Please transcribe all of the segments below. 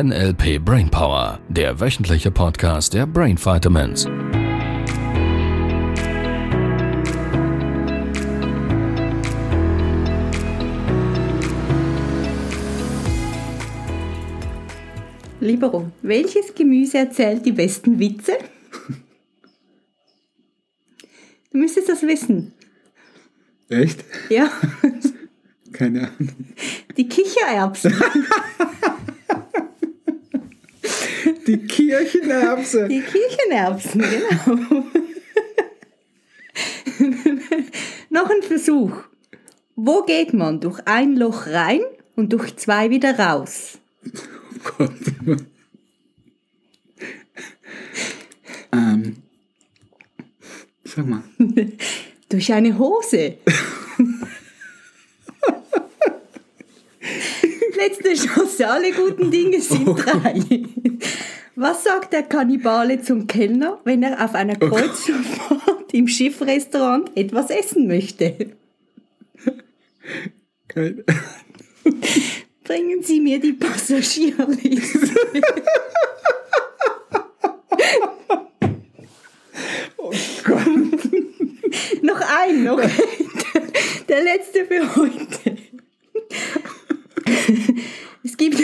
NLP Brainpower, der wöchentliche Podcast der Brain Vitamins. Libero, welches Gemüse erzählt die besten Witze? Du müsstest das wissen. Echt? Ja, Keine Ahnung. die Kichererbsen. Die Kirchenerbse. Die Kichererbsen, genau. Noch ein Versuch. Wo geht man durch ein Loch rein und durch zwei wieder raus? Oh Gott. ähm, sag mal. Durch eine Hose. Letzte Chance, alle guten Dinge sind drei. Was sagt der Kannibale zum Kellner, wenn er auf einer Kreuzfahrt im Schiffrestaurant etwas essen möchte? Keine Bringen Sie mir die Passagierliste. Oh Gott. noch ein, noch ein. Der letzte für heute. Es gibt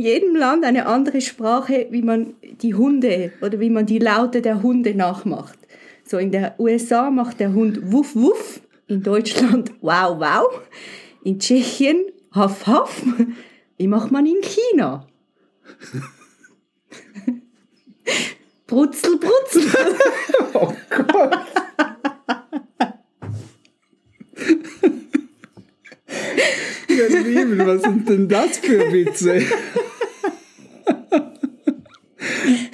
in jedem Land eine andere Sprache, wie man die Hunde oder wie man die Laute der Hunde nachmacht. So in der USA macht der Hund Wuff Wuff, in Deutschland Wow Wow, in Tschechien Haff Haff. Wie macht man in China? Brutzel Brutzel. Oh Gott. Was sind denn das für Witze?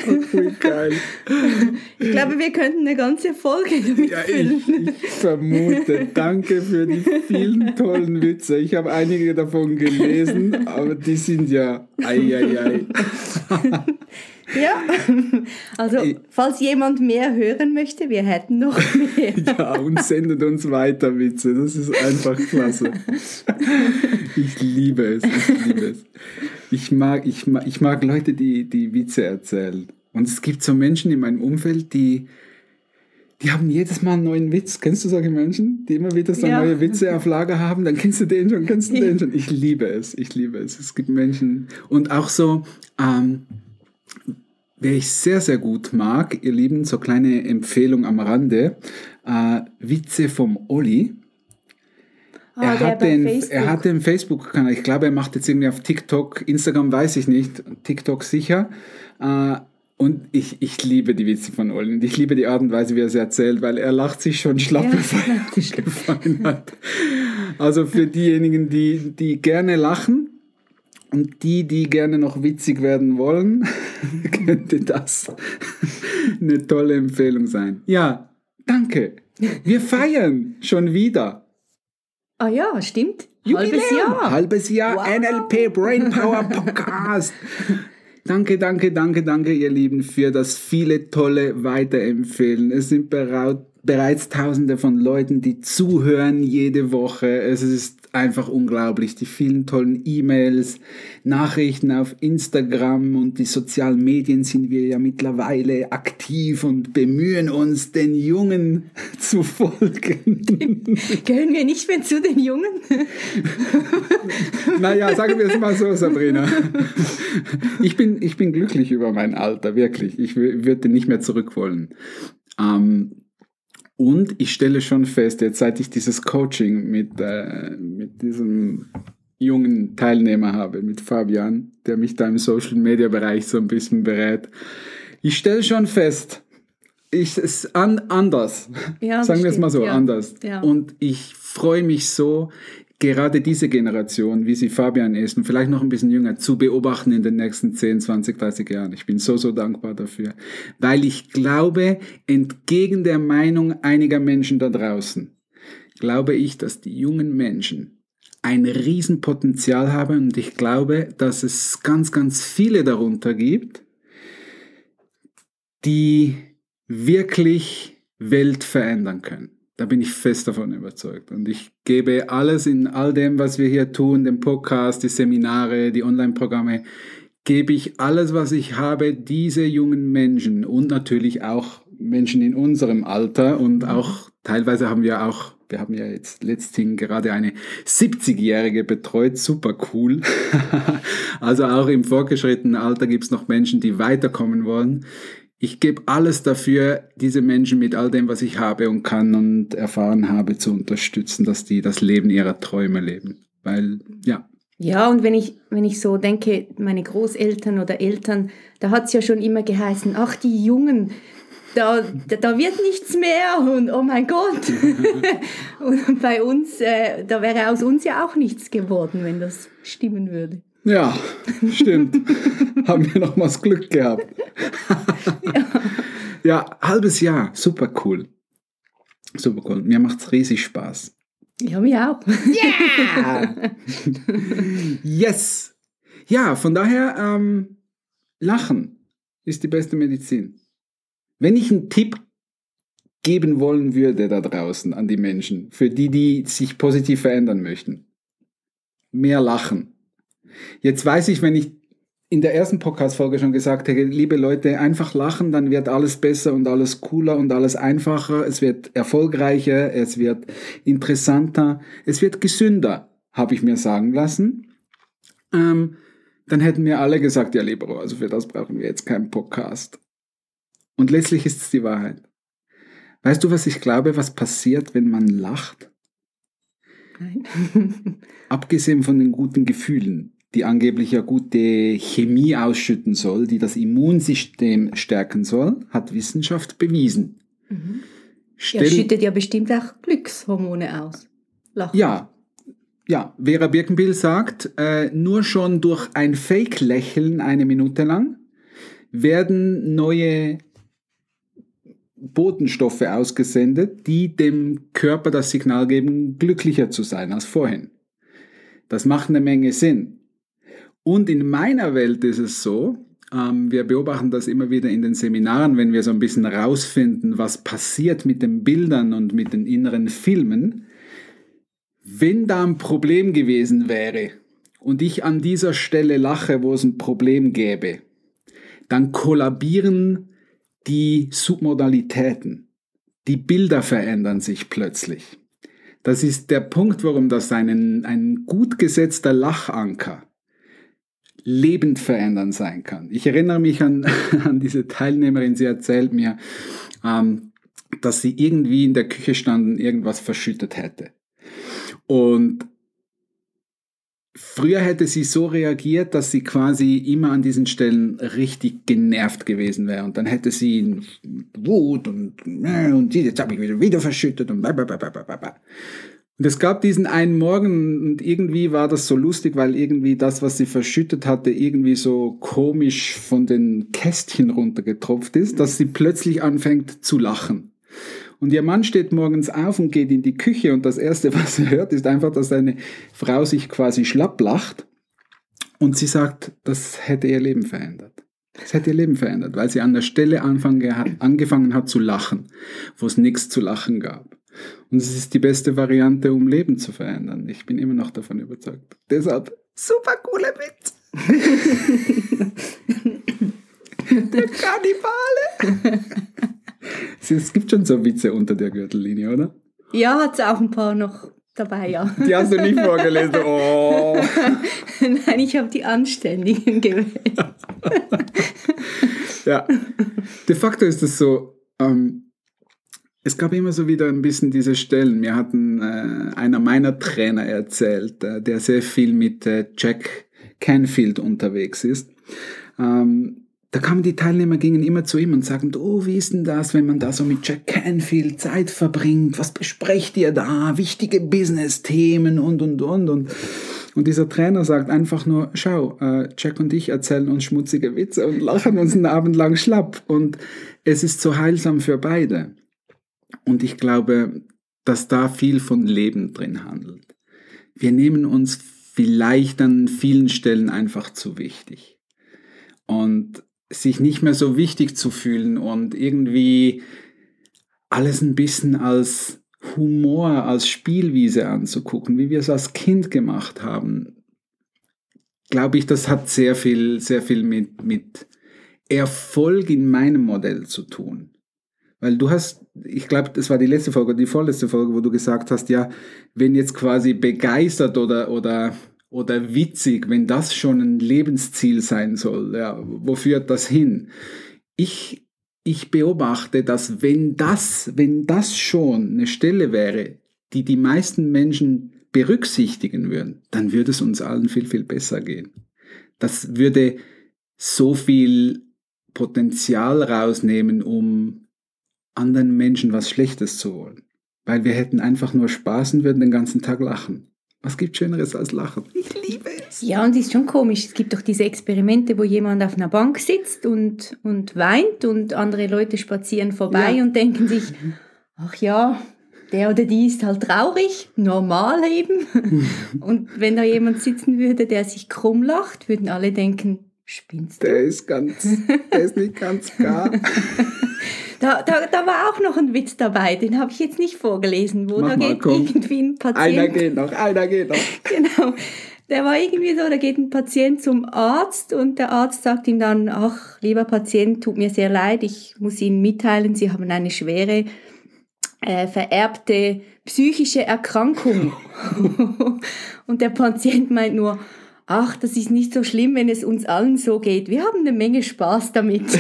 Ach, wie geil. Ich glaube, wir könnten eine ganze Folge damit Ja, füllen. ich, ich vermute. Danke für die vielen tollen Witze. Ich habe einige davon gelesen, aber die sind ja ei, ei, ei. Ja, also Ich- falls jemand mehr hören möchte, wir hätten noch mehr. Ja, und sendet uns weiter Witze. Das ist einfach klasse. Ich liebe es. Ich liebe es. Ich mag, ich mag, ich mag Leute, die, die Witze erzählen. Und es gibt so Menschen in meinem Umfeld, die, die haben jedes Mal einen neuen Witz. Kennst du solche Menschen, die immer wieder so Ja. neue Witze auf Lager haben? Dann kennst du den schon, kennst du den schon. Ich liebe es. Ich liebe es. Es gibt Menschen und auch so, ähm, Wer ich sehr, sehr gut mag, ihr Lieben, so kleine Empfehlung am Rande, äh, Witze vom Olli. Ah, er, hat den, Facebook. er hat den Facebook-Kanal, ich glaube, er macht jetzt irgendwie auf TikTok, Instagram weiß ich nicht, TikTok sicher. Äh, und ich, ich liebe die Witze von Olli und ich liebe die Art und Weise, wie er sie erzählt, weil er lacht sich schon schlapp, Ja, bevor er gefallen hat. Also für diejenigen, die, die gerne lachen, und die, die gerne noch witzig werden wollen, könnte das eine tolle Empfehlung sein. Ja, danke. Wir feiern schon wieder. Ah ja, stimmt. Halbes Jubiläum. Jahr. Halbes Jahr Wow. NLP Brain Power Podcast. Danke, danke, danke, danke, ihr Lieben, für das viele tolle Weiterempfehlen. Es sind berau- bereits tausende von Leuten, die zuhören jede Woche. Es ist einfach unglaublich. Die vielen tollen E-Mails, Nachrichten auf Instagram und die sozialen Medien sind wir ja mittlerweile aktiv und bemühen uns, den Jungen zu folgen. Gehören wir nicht mehr zu den Jungen? Naja, sagen wir es mal so, Sabrina. Ich bin, ich bin glücklich über mein Alter, wirklich. Ich wü- würde nicht mehr zurück wollen. Ähm, und ich stelle schon fest, jetzt seit ich dieses Coaching mit, äh, mit diesem jungen Teilnehmer habe, mit Fabian, der mich da im Social Media Bereich so ein bisschen berät, ich stelle schon fest, ich, es ist an, anders. Ja, Sagen wir es mal so, ja. anders. Ja. Und ich freue mich so, gerade diese Generation, wie sie Fabian ist und vielleicht noch ein bisschen jünger, zu beobachten in den nächsten 10, 20, 30 Jahren. Ich bin so, so dankbar dafür. Weil ich glaube, entgegen der Meinung einiger Menschen da draußen, glaube ich, dass die jungen Menschen ein Riesenpotenzial haben und ich glaube, dass es ganz, ganz viele darunter gibt, die wirklich Welt verändern können. Da bin ich fest davon überzeugt. Und ich gebe alles in all dem, was wir hier tun, den Podcast, die Seminare, die Online-Programme, gebe ich alles, was ich habe, diese jungen Menschen und natürlich auch Menschen in unserem Alter und auch teilweise haben wir auch, wir haben ja jetzt letzthin gerade eine 70-Jährige betreut, super cool. also auch im fortgeschrittenen Alter gibt es noch Menschen, die weiterkommen wollen. Ich gebe alles dafür, diese Menschen mit all dem, was ich habe und kann und erfahren habe, zu unterstützen, dass die das Leben ihrer Träume leben. Weil, ja, ja, und wenn ich, wenn ich so denke, meine Großeltern oder Eltern, da hat es ja schon immer geheißen, ach, die Jungen, da, da wird nichts mehr und oh mein Gott. und bei uns, äh, da wäre aus uns ja auch nichts geworden, wenn das stimmen würde. Ja, stimmt. Haben wir nochmals Glück gehabt. ja. ja, halbes Jahr, super cool. Super cool. Mir macht es riesig Spaß. Ja, mir auch. Yeah! yes! Ja, von daher, ähm, Lachen ist die beste Medizin. Wenn ich einen Tipp geben wollen würde da draußen an die Menschen, für die, die sich positiv verändern möchten, mehr lachen. Jetzt weiß ich, wenn ich in der ersten Podcast-Folge schon gesagt hätte, liebe Leute, einfach lachen, dann wird alles besser und alles cooler und alles einfacher. Es wird erfolgreicher, es wird interessanter, es wird gesünder, habe ich mir sagen lassen. Ähm, dann hätten mir alle gesagt, ja, Libero, also für das brauchen wir jetzt keinen Podcast. Und letztlich ist es die Wahrheit. Weißt du, was ich glaube, was passiert, wenn man lacht? Nein. Abgesehen von den guten Gefühlen die angeblich ja gute Chemie ausschütten soll, die das Immunsystem stärken soll, hat Wissenschaft bewiesen. Mhm. ja, schüttet ja bestimmt auch Glückshormone aus. Lachen. Ja, ja, Vera Birkenbill sagt, äh, nur schon durch ein Fake-Lächeln eine Minute lang werden neue Botenstoffe ausgesendet, die dem Körper das Signal geben, glücklicher zu sein als vorhin. Das macht eine Menge Sinn. Und in meiner Welt ist es so, ähm, wir beobachten das immer wieder in den Seminaren, wenn wir so ein bisschen rausfinden, was passiert mit den Bildern und mit den inneren Filmen. Wenn da ein Problem gewesen wäre und ich an dieser Stelle lache, wo es ein Problem gäbe, dann kollabieren die Submodalitäten. Die Bilder verändern sich plötzlich. Das ist der Punkt, warum das einen, ein gut gesetzter Lachanker lebend verändernd sein kann. Ich erinnere mich an, an diese Teilnehmerin, sie erzählt mir, ähm, dass sie irgendwie in der Küche standen, irgendwas verschüttet hätte. Und Früher hätte sie so reagiert, dass sie quasi immer an diesen Stellen richtig genervt gewesen wäre. Und dann hätte sie Wut und, und jetzt habe ich wieder, wieder verschüttet und blablabla. Und es gab diesen einen Morgen und irgendwie war das so lustig, weil irgendwie das, was sie verschüttet hatte, irgendwie so komisch von den Kästchen runtergetropft ist, dass sie plötzlich anfängt zu lachen. Und ihr Mann steht morgens auf und geht in die Küche und das Erste, was er hört, ist einfach, dass seine Frau sich quasi schlapp lacht und sie sagt, das hätte ihr Leben verändert. Das hätte ihr Leben verändert, weil sie an der Stelle angefangen hat zu lachen, wo es nichts zu lachen gab. Und es ist die beste Variante, um Leben zu verändern. Ich bin immer noch davon überzeugt. Deshalb, super coole Witz. der Kannibale. es gibt schon so Witze unter der Gürtellinie, oder? Ja, hat es auch ein paar noch dabei, ja. Die hast du nicht vorgelesen. Oh. Nein, ich habe die anständigen gewählt. ja. De facto ist es so, ähm, es gab immer so wieder ein bisschen diese Stellen. Mir hat ein, äh, einer meiner Trainer erzählt, äh, der sehr viel mit äh, Jack Canfield unterwegs ist. Ähm, da kamen die Teilnehmer, gingen immer zu ihm und sagten, oh, wie ist denn das, wenn man da so mit Jack Canfield Zeit verbringt? Was besprecht ihr da? Wichtige Business-Themen und, und, und, und. Und dieser Trainer sagt einfach nur, schau, äh, Jack und ich erzählen uns schmutzige Witze und lachen uns einen Abend lang schlapp. Und es ist so heilsam für beide. Und ich glaube, dass da viel von Leben drin handelt. Wir nehmen uns vielleicht an vielen Stellen einfach zu wichtig. Und sich nicht mehr so wichtig zu fühlen und irgendwie alles ein bisschen als Humor, als Spielwiese anzugucken, wie wir es als Kind gemacht haben. glaube ich, das hat sehr viel, sehr viel mit, mit Erfolg in meinem Modell zu tun. Weil du hast, ich glaube, das war die letzte Folge, die vorletzte Folge, wo du gesagt hast, ja, wenn jetzt quasi begeistert oder, oder, oder witzig, wenn das schon ein Lebensziel sein soll, ja, wo führt das hin? Ich, ich beobachte, dass wenn das, wenn das schon eine Stelle wäre, die die meisten Menschen berücksichtigen würden, dann würde es uns allen viel, viel besser gehen. Das würde so viel Potenzial rausnehmen, um anderen Menschen was Schlechtes zu wollen. Weil wir hätten einfach nur Spaß und würden den ganzen Tag lachen. Was gibt Schöneres als Lachen? Ich liebe es. Ja, und es ist schon komisch. Es gibt doch diese Experimente, wo jemand auf einer Bank sitzt und, und weint und andere Leute spazieren vorbei ja. und denken sich, ach ja, der oder die ist halt traurig, normal eben. und wenn da jemand sitzen würde, der sich krumm lacht, würden alle denken, spinnst du? Der ist ganz, der ist nicht ganz gar. Da, da, da war auch noch ein Witz dabei, den habe ich jetzt nicht vorgelesen, wo Mach da mal, geht komm. irgendwie ein Patient. Einer geht noch, einer geht noch. genau. Der war irgendwie so, da geht ein Patient zum Arzt und der Arzt sagt ihm dann, ach, lieber Patient, tut mir sehr leid, ich muss Ihnen mitteilen, Sie haben eine schwere äh, vererbte psychische Erkrankung. und der Patient meint nur, ach, das ist nicht so schlimm, wenn es uns allen so geht. Wir haben eine Menge Spaß damit.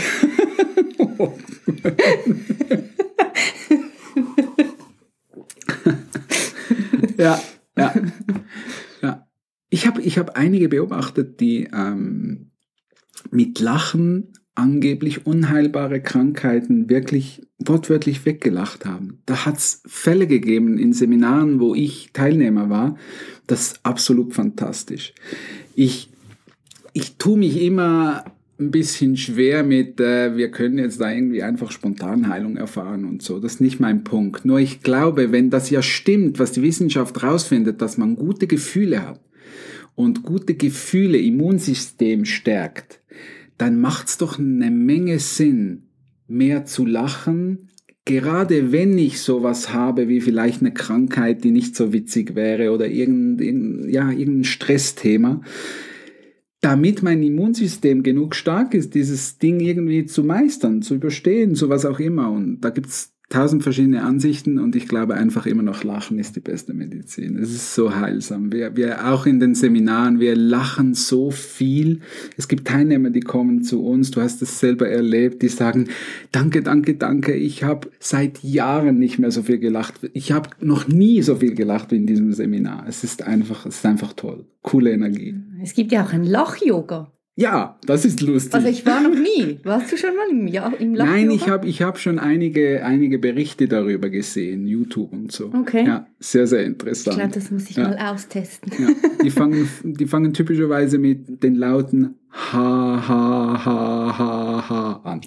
ja, ja, ja. Ich habe ich hab einige beobachtet, die ähm, mit Lachen angeblich unheilbare Krankheiten wirklich wortwörtlich weggelacht haben. Da hat es Fälle gegeben in Seminaren, wo ich Teilnehmer war. Das ist absolut fantastisch. Ich, ich tue mich immer ein bisschen schwer mit, äh, wir können jetzt da irgendwie einfach Spontanheilung erfahren und so. Das ist nicht mein Punkt. Nur ich glaube, wenn das ja stimmt, was die Wissenschaft rausfindet, dass man gute Gefühle hat und gute Gefühle Immunsystem stärkt, dann macht's doch eine Menge Sinn, mehr zu lachen, gerade wenn ich sowas habe wie vielleicht eine Krankheit, die nicht so witzig wäre oder irgendein, ja, irgendein Stressthema damit mein Immunsystem genug stark ist, dieses Ding irgendwie zu meistern, zu überstehen, so was auch immer. Und da gibt's tausend verschiedene Ansichten und ich glaube einfach immer noch Lachen ist die beste Medizin. Es ist so heilsam. Wir, wir auch in den Seminaren, wir lachen so viel. Es gibt Teilnehmer, die kommen zu uns, du hast es selber erlebt, die sagen, danke, danke, danke, ich habe seit Jahren nicht mehr so viel gelacht. Ich habe noch nie so viel gelacht wie in diesem Seminar. Es ist einfach, es ist einfach toll. Coole Energie. Es gibt ja auch ein Lach-Yoga. Ja, das ist lustig. Also ich war noch nie. Warst du schon mal im, ja, im Lach Nein, ich habe ich hab schon einige, einige Berichte darüber gesehen, YouTube und so. Okay. Ja, sehr, sehr interessant. Ich glaube, das muss ich ja. mal austesten. Ja. Die, fangen, die fangen typischerweise mit den Lauten Ha, Ha, Ha, Ha, Ha an.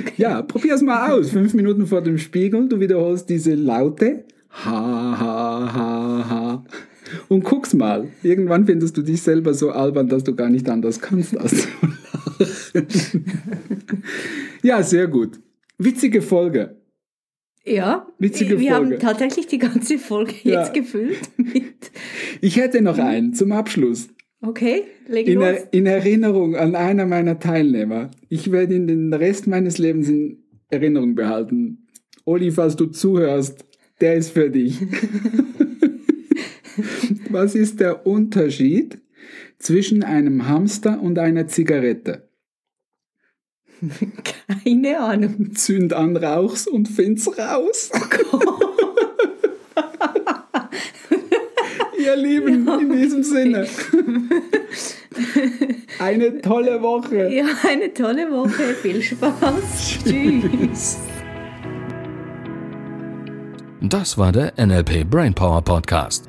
Okay. Ja, probier's mal aus. Fünf Minuten vor dem Spiegel, du wiederholst diese Laute. Ha, ha, ha, ha und guck's mal. Irgendwann findest du dich selber so albern, dass du gar nicht anders kannst, als ja, sehr gut. Witzige Folge. Ja, Witzige wir Folge. haben tatsächlich die ganze Folge ja. jetzt gefüllt mit. Ich hätte noch einen zum Abschluss. Okay, leg in, los. Er, in Erinnerung an einer meiner Teilnehmer. Ich werde ihn den Rest meines Lebens in Erinnerung behalten. Oli, falls du zuhörst, der ist für dich. Was ist der Unterschied zwischen einem Hamster und einer Zigarette? Keine Ahnung. Zünd an, rauch's und find's raus. Oh Ihr Lieben, ja, in diesem Sinne. Eine tolle Woche. Ja, eine tolle Woche. Viel Spaß. Tschüss. Das war der NLP Brainpower Podcast.